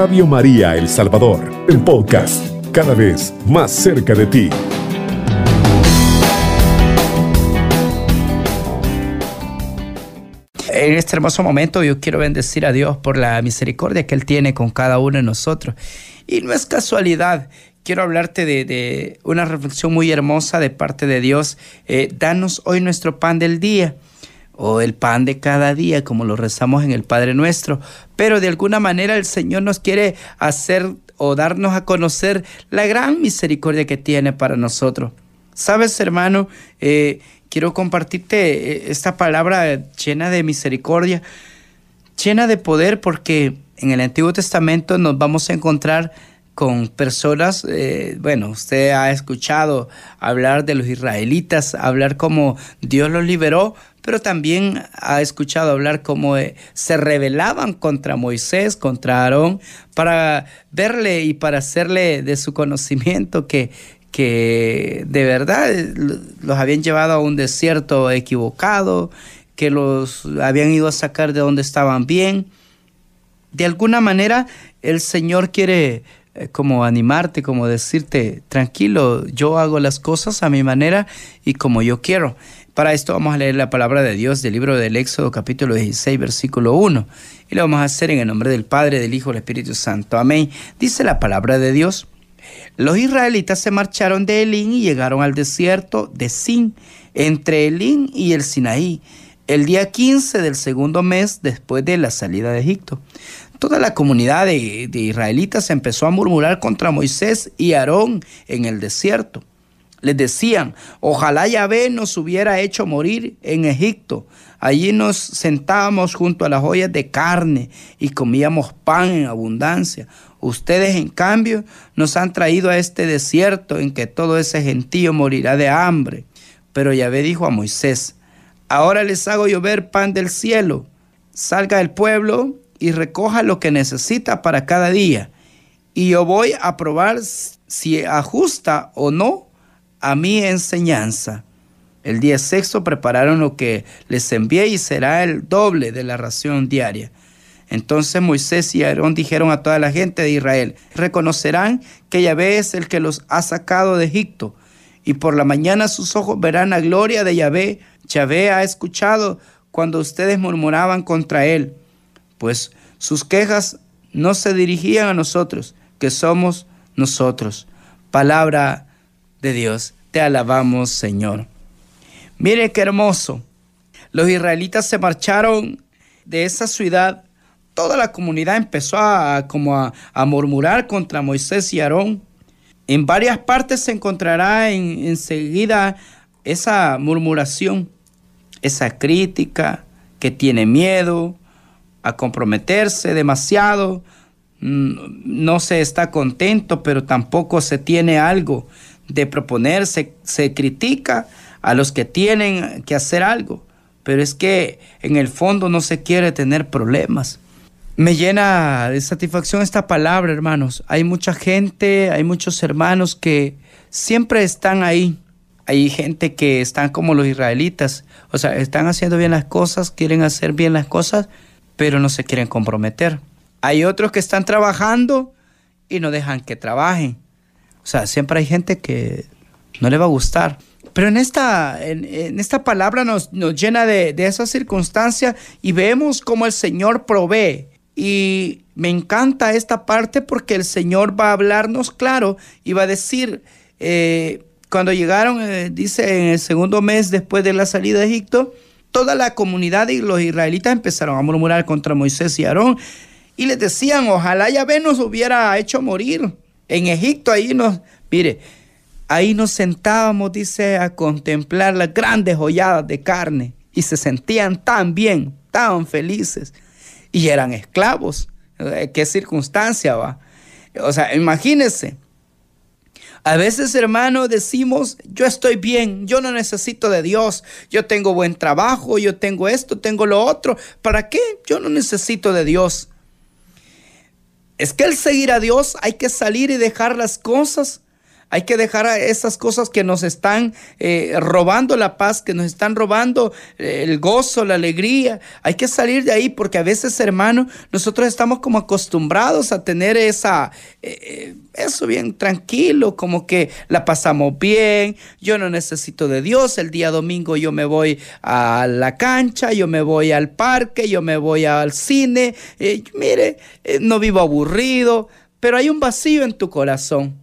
Radio María El Salvador, el podcast, cada vez más cerca de ti. En este hermoso momento yo quiero bendecir a Dios por la misericordia que Él tiene con cada uno de nosotros. Y no es casualidad quiero hablarte de, una reflexión muy hermosa de parte de Dios. Eh, danos hoy nuestro pan del día o el pan de cada día, como lo rezamos en el Padre Nuestro. Pero de alguna manera el Señor nos quiere hacer o darnos a conocer la gran misericordia que tiene para nosotros. Sabes, hermano, eh, quiero compartirte eh, esta palabra llena de misericordia, llena de poder, porque en el Antiguo Testamento nos vamos a encontrar con personas, eh, bueno, usted ha escuchado hablar de los israelitas, hablar cómo Dios los liberó, pero también ha escuchado hablar cómo eh, se rebelaban contra Moisés, contra Aarón, para verle y para hacerle de su conocimiento que, que de verdad eh, los habían llevado a un desierto equivocado, que los habían ido a sacar de donde estaban bien. De alguna manera el Señor quiere eh, como animarte, como decirte, tranquilo, yo hago las cosas a mi manera y como yo quiero. Para esto vamos a leer la palabra de Dios del libro del Éxodo capítulo 16 versículo 1 y lo vamos a hacer en el nombre del Padre, del Hijo del Espíritu Santo. Amén. Dice la palabra de Dios. Los israelitas se marcharon de Elín y llegaron al desierto de Sin, entre Elín y el Sinaí, el día 15 del segundo mes después de la salida de Egipto. Toda la comunidad de, israelitas empezó a murmurar contra Moisés y Aarón en el desierto. Les decían, ojalá Yahvé nos hubiera hecho morir en Egipto. Allí nos sentábamos junto a las ollas de carne y comíamos pan en abundancia. Ustedes, en cambio, nos han traído a este desierto en que todo ese gentío morirá de hambre. Pero Yahvé dijo a Moisés, ahora les hago llover pan del cielo. Salga el pueblo y recoja lo que necesita para cada día. Y yo voy a probar si ajusta o no a mi enseñanza. El día sexto prepararon lo que les envié y será el doble de la ración diaria. Entonces Moisés y Aarón dijeron a toda la gente de Israel, reconocerán que Yahvé es el que los ha sacado de Egipto, y por la mañana sus ojos verán la gloria de Yahvé. Yahvé ha escuchado cuando ustedes murmuraban contra él pues sus quejas no se dirigían a nosotros, que somos nosotros. Palabra de Dios, te alabamos Señor. Mire qué hermoso. Los israelitas se marcharon de esa ciudad. Toda la comunidad empezó a, como a, murmurar contra Moisés y Aarón. En varias partes se encontrará enseguida esa murmuración, esa crítica que tiene miedo, a comprometerse demasiado, mm, no se está contento, pero tampoco se tiene algo de proponerse, se critica a los que tienen que hacer algo, pero es que en el fondo no se quiere tener problemas. Me llena de satisfacción esta palabra, hermanos. Hay mucha gente, hay muchos hermanos que siempre están ahí. Hay gente que están como los israelitas, o sea, están haciendo bien las cosas, quieren hacer bien las cosas, pero no se quieren comprometer. Hay otros que están trabajando y no dejan que trabajen. O sea, siempre hay gente que no le va a gustar. Pero en esta, en, esta palabra nos, nos llena de, de esa circunstancia y vemos cómo el Señor provee. Y me encanta esta parte porque el Señor va a hablarnos claro y va a decir, eh, cuando llegaron, eh, dice, en el segundo mes después de la salida de Egipto, toda la comunidad y los israelitas empezaron a murmurar contra Moisés y Aarón y les decían, ojalá Yahvé nos hubiera hecho morir. En Egipto ahí nos, mire, ahí nos sentábamos, dice, a contemplar las grandes holladas de carne y se sentían tan bien, tan felices y eran esclavos. Eh, ¿Qué circunstancia va? O sea, imagínense, a veces, hermano, decimos, yo estoy bien, yo no necesito de Dios, yo tengo buen trabajo, yo tengo esto, tengo lo otro. ¿Para qué? Yo no necesito de Dios. Es que al seguir a Dios hay que salir y dejar las cosas. Hay que dejar esas cosas que nos están eh, robando la paz, que nos están robando eh, el gozo, la alegría. Hay que salir de ahí porque a veces, hermano, nosotros estamos como acostumbrados a tener esa, eh, eso bien tranquilo, como que la pasamos bien. Yo no necesito de Dios. El día domingo yo me voy a la cancha, yo me voy al parque, yo me voy al cine. mire, no vivo aburrido, pero hay un vacío en tu corazón.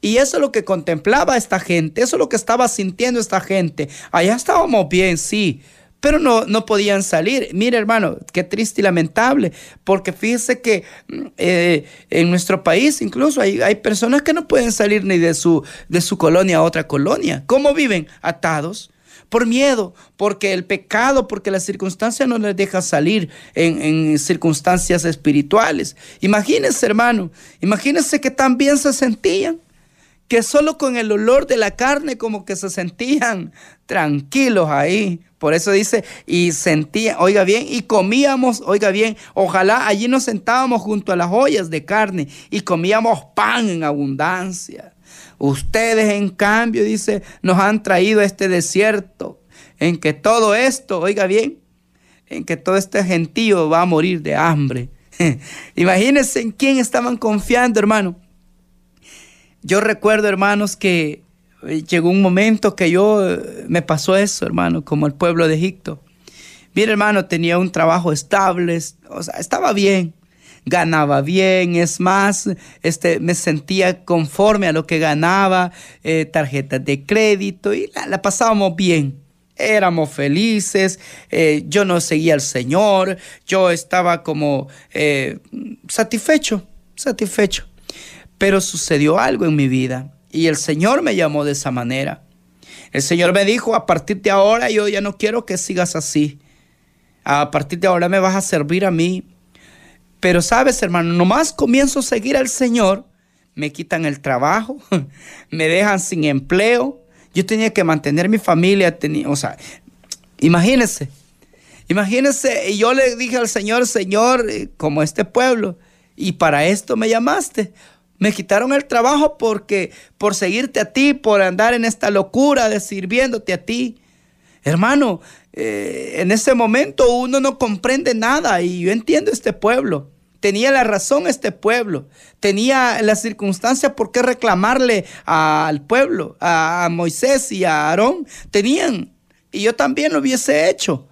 Y eso es lo que contemplaba esta gente, eso es lo que estaba sintiendo esta gente. Allá estábamos bien, sí, pero no, no podían salir. Mire, hermano, qué triste y lamentable, porque fíjese que mm, eh, en nuestro país incluso hay, hay, personas que no pueden salir ni de su, de su colonia a otra colonia. ¿Cómo viven? Atados. Por miedo, porque el pecado, porque la circunstancia no les deja salir en, en circunstancias espirituales. Imagínense, hermano, imagínense que tan bien se sentían que solo con el olor de la carne como que se sentían tranquilos ahí. Por eso dice, y sentían, oiga bien, y comíamos, oiga bien, ojalá allí nos sentábamos junto a las ollas de carne y comíamos pan en abundancia. Ustedes, en cambio, dice, nos han traído a este desierto en que todo esto, oiga bien, en que todo este gentío va a morir de hambre. Imagínense en quién estaban confiando, hermano yo recuerdo, hermanos, que eh, llegó un momento que yo eh, me pasó eso, hermano, como el pueblo de Egipto. Mi hermano tenía un trabajo estable, o sea, estaba bien, ganaba bien, es más, este, me sentía conforme a lo que ganaba, eh, tarjetas de crédito y la, pasábamos bien. Éramos felices, yo no seguía al Señor, yo estaba como satisfecho, satisfecho. Pero sucedió algo en mi vida y el Señor me llamó de esa manera. El Señor me dijo, a partir de ahora yo ya no quiero que sigas así. A partir de ahora me vas a servir a mí. Pero sabes, hermano, nomás comienzo a seguir al Señor, me quitan el trabajo, me dejan sin empleo. Yo tenía que mantener mi familia, tenía, o sea, imagínense, imagínense, y yo le dije al Señor, Señor, eh, como este pueblo, y para esto me llamaste. Me quitaron el trabajo porque por seguirte a ti, por andar en esta locura de sirviéndote a ti. Hermano, eh, en ese momento uno no comprende nada y yo entiendo este pueblo. Tenía la razón este pueblo. Tenía la circunstancia por qué reclamarle al pueblo, a Moisés y a Aarón. Tenían. Y yo también lo hubiese hecho.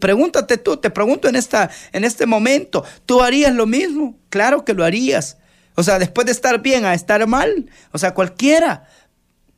pregúntate tú, te pregunto en, esta, en este momento, ¿tú harías lo mismo? Claro que lo harías. O sea, después de estar bien a estar mal. O sea, cualquiera.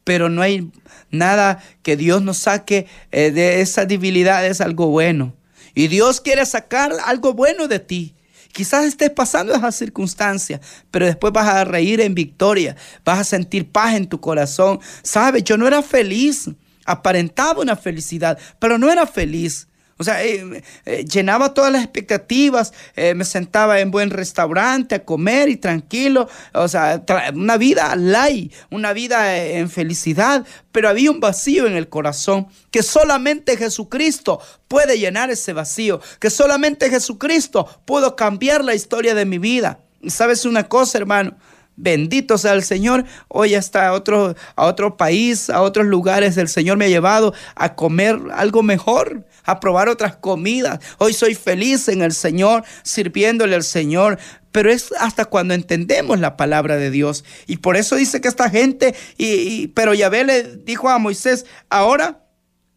Pero no hay nada que Dios nos saque eh, de esa debilidad, es algo bueno. Y Dios quiere sacar algo bueno de ti. Quizás estés pasando esa circunstancia, pero después vas a reír en victoria, vas a sentir paz en tu corazón. Sabes, yo no era feliz, aparentaba una felicidad, pero no era feliz. O sea, eh, eh, llenaba todas las expectativas, eh, me sentaba en buen restaurante a comer y tranquilo, o sea, una vida light, una vida en felicidad, pero había un vacío en el corazón que solamente Jesucristo puede llenar ese vacío, que solamente Jesucristo pudo cambiar la historia de mi vida. Sabes una cosa, hermano, Bendito sea el Señor. Hoy hasta otro, a otro país, a otros lugares, el Señor me ha llevado a comer algo mejor, a probar otras comidas. Hoy soy feliz en el Señor, sirviéndole al Señor. Pero es hasta cuando entendemos la palabra de Dios. Y por eso dice que esta gente, y, pero Yahvé le dijo a Moisés, ahora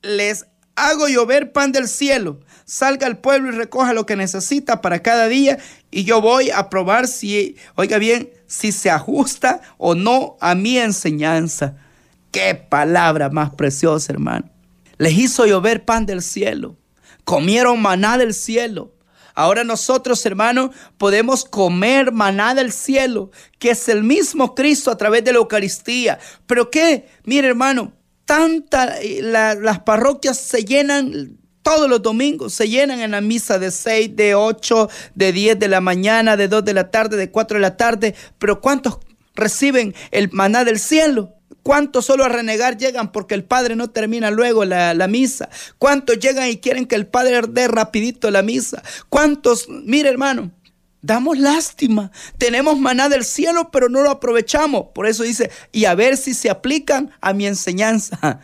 les hago llover pan del cielo. Salga al pueblo y recoja lo que necesita para cada día. Y yo voy a probar si, oiga bien, si se ajusta o no a mi enseñanza. Qué palabra más preciosa, hermano. Les hizo llover pan del cielo. Comieron maná del cielo. Ahora nosotros, hermanos, podemos comer maná del cielo, que es el mismo Cristo a través de la Eucaristía. Pero qué, mire, hermano, tanta, eh, las parroquias se llenan todos los domingos se llenan en la misa de 6, de 8, de 10 de la mañana, de 2 de la tarde, de 4 de la tarde. Pero ¿cuántos reciben el maná del cielo? ¿Cuántos solo a renegar llegan porque el Padre no termina luego la, la, misa? ¿Cuántos llegan y quieren que el Padre dé rapidito la misa? ¿Cuántos, mire hermano, damos lástima. Tenemos maná del cielo, pero no lo aprovechamos. Por eso dice, y a ver si se aplican a mi enseñanza.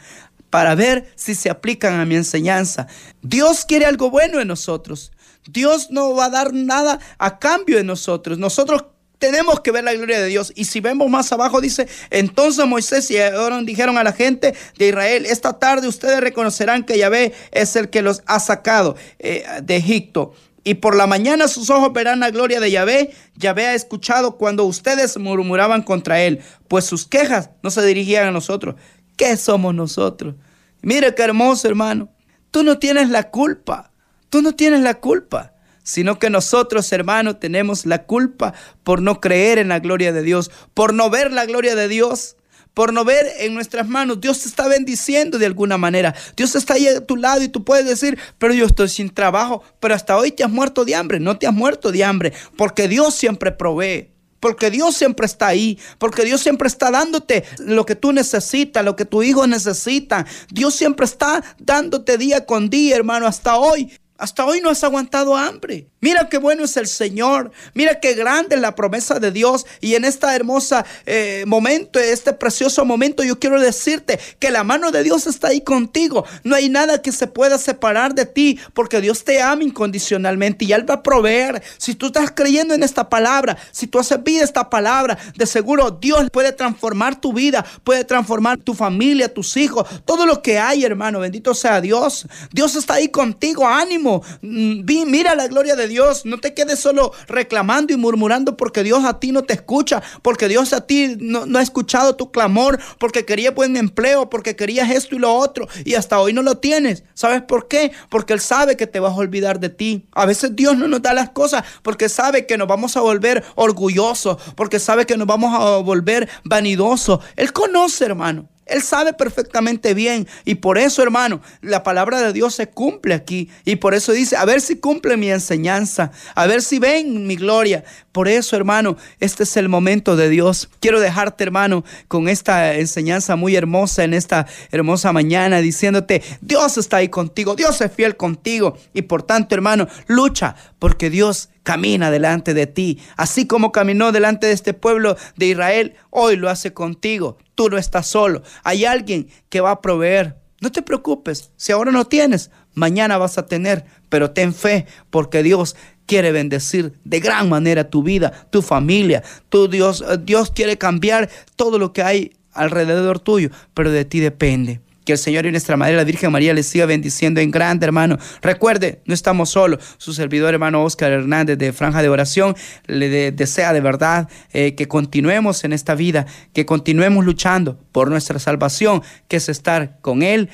Para ver si se aplican a mi enseñanza. Dios quiere algo bueno en nosotros. Dios no va a dar nada a cambio de nosotros. Nosotros tenemos que ver la gloria de Dios. Y si vemos más abajo, dice, entonces Moisés y Aaron dijeron a la gente de Israel, esta tarde ustedes reconocerán que Yahvé es el que los ha sacado eh, de Egipto. Y por la mañana sus ojos verán la gloria de Yahvé. Yahvé ha escuchado cuando ustedes murmuraban contra él, pues sus quejas no se dirigían a nosotros. ¿Qué somos nosotros? Mire qué hermoso, hermano. Tú no tienes la culpa. Tú no tienes la culpa sino que nosotros, hermanos, tenemos la culpa por no creer en la gloria de Dios, por no ver la gloria de Dios, por no ver en nuestras manos. Dios te está bendiciendo de alguna manera. Dios está ahí a tu lado y tú puedes decir, pero yo estoy sin trabajo, pero hasta hoy te has muerto de hambre. No te has muerto de hambre, porque Dios siempre provee. Porque Dios siempre está ahí, porque Dios siempre está dándote lo que tú necesitas, lo que tu hijo necesita. Dios siempre está dándote día con día, hermano, hasta hoy. Hasta hoy no has aguantado hambre. Mira qué bueno es el Señor. Mira qué grande es la promesa de Dios. Y en este hermoso eh, momento, este precioso momento, yo quiero decirte que la mano de Dios está ahí contigo. No hay nada que se pueda separar de ti porque Dios te ama incondicionalmente y Él va a proveer. Si tú estás creyendo en esta palabra, si tú has vida esta palabra, de seguro Dios puede transformar tu vida, puede transformar tu familia, tus hijos, todo lo que hay, hermano. Bendito sea Dios. Dios está ahí contigo. Ánimo. Mm, mira la gloria de Dios. No te quedes solo reclamando y murmurando porque Dios a ti no te escucha, porque Dios a ti no, ha escuchado tu clamor, porque quería buen empleo, porque querías esto y lo otro y hasta hoy no lo tienes. ¿Sabes por qué? Porque Él sabe que te vas a olvidar de ti. A veces Dios no nos da las cosas porque sabe que nos vamos a volver orgullosos, porque sabe que nos vamos a volver vanidosos. Él conoce, hermano. Él sabe perfectamente bien. Y por eso, hermano, la palabra de Dios se cumple aquí. Y por eso dice, a ver si cumple mi enseñanza. A ver si ven mi gloria. Por eso, hermano, este es el momento de Dios. Quiero dejarte, hermano, con esta enseñanza muy hermosa en esta hermosa mañana, diciéndote, Dios está ahí contigo. Dios es fiel contigo. Y por tanto, hermano, lucha porque Dios camina delante de ti. Así como caminó delante de este pueblo de Israel, hoy lo hace contigo. Tú no estás solo. Hay alguien que va a proveer. No te preocupes. Si ahora no tienes, mañana vas a tener. Pero ten fe porque Dios quiere bendecir de gran manera tu vida, tu familia. Tu Dios, Dios quiere cambiar todo lo que hay alrededor tuyo, pero de ti depende. Que el Señor y nuestra Madre, la Virgen María, les siga bendiciendo en grande, hermano. Recuerde, no estamos solos. Su servidor, hermano Oscar Hernández, de Franja de Oración, le desea de verdad eh, que continuemos en esta vida, que continuemos luchando por nuestra salvación, que es estar con Él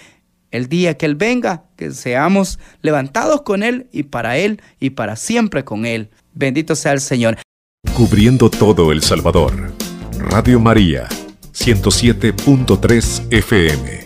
el día que Él venga, que seamos levantados con Él y para Él y para siempre con Él. Bendito sea el Señor. Cubriendo todo El Salvador. Radio María, 107.3 FM.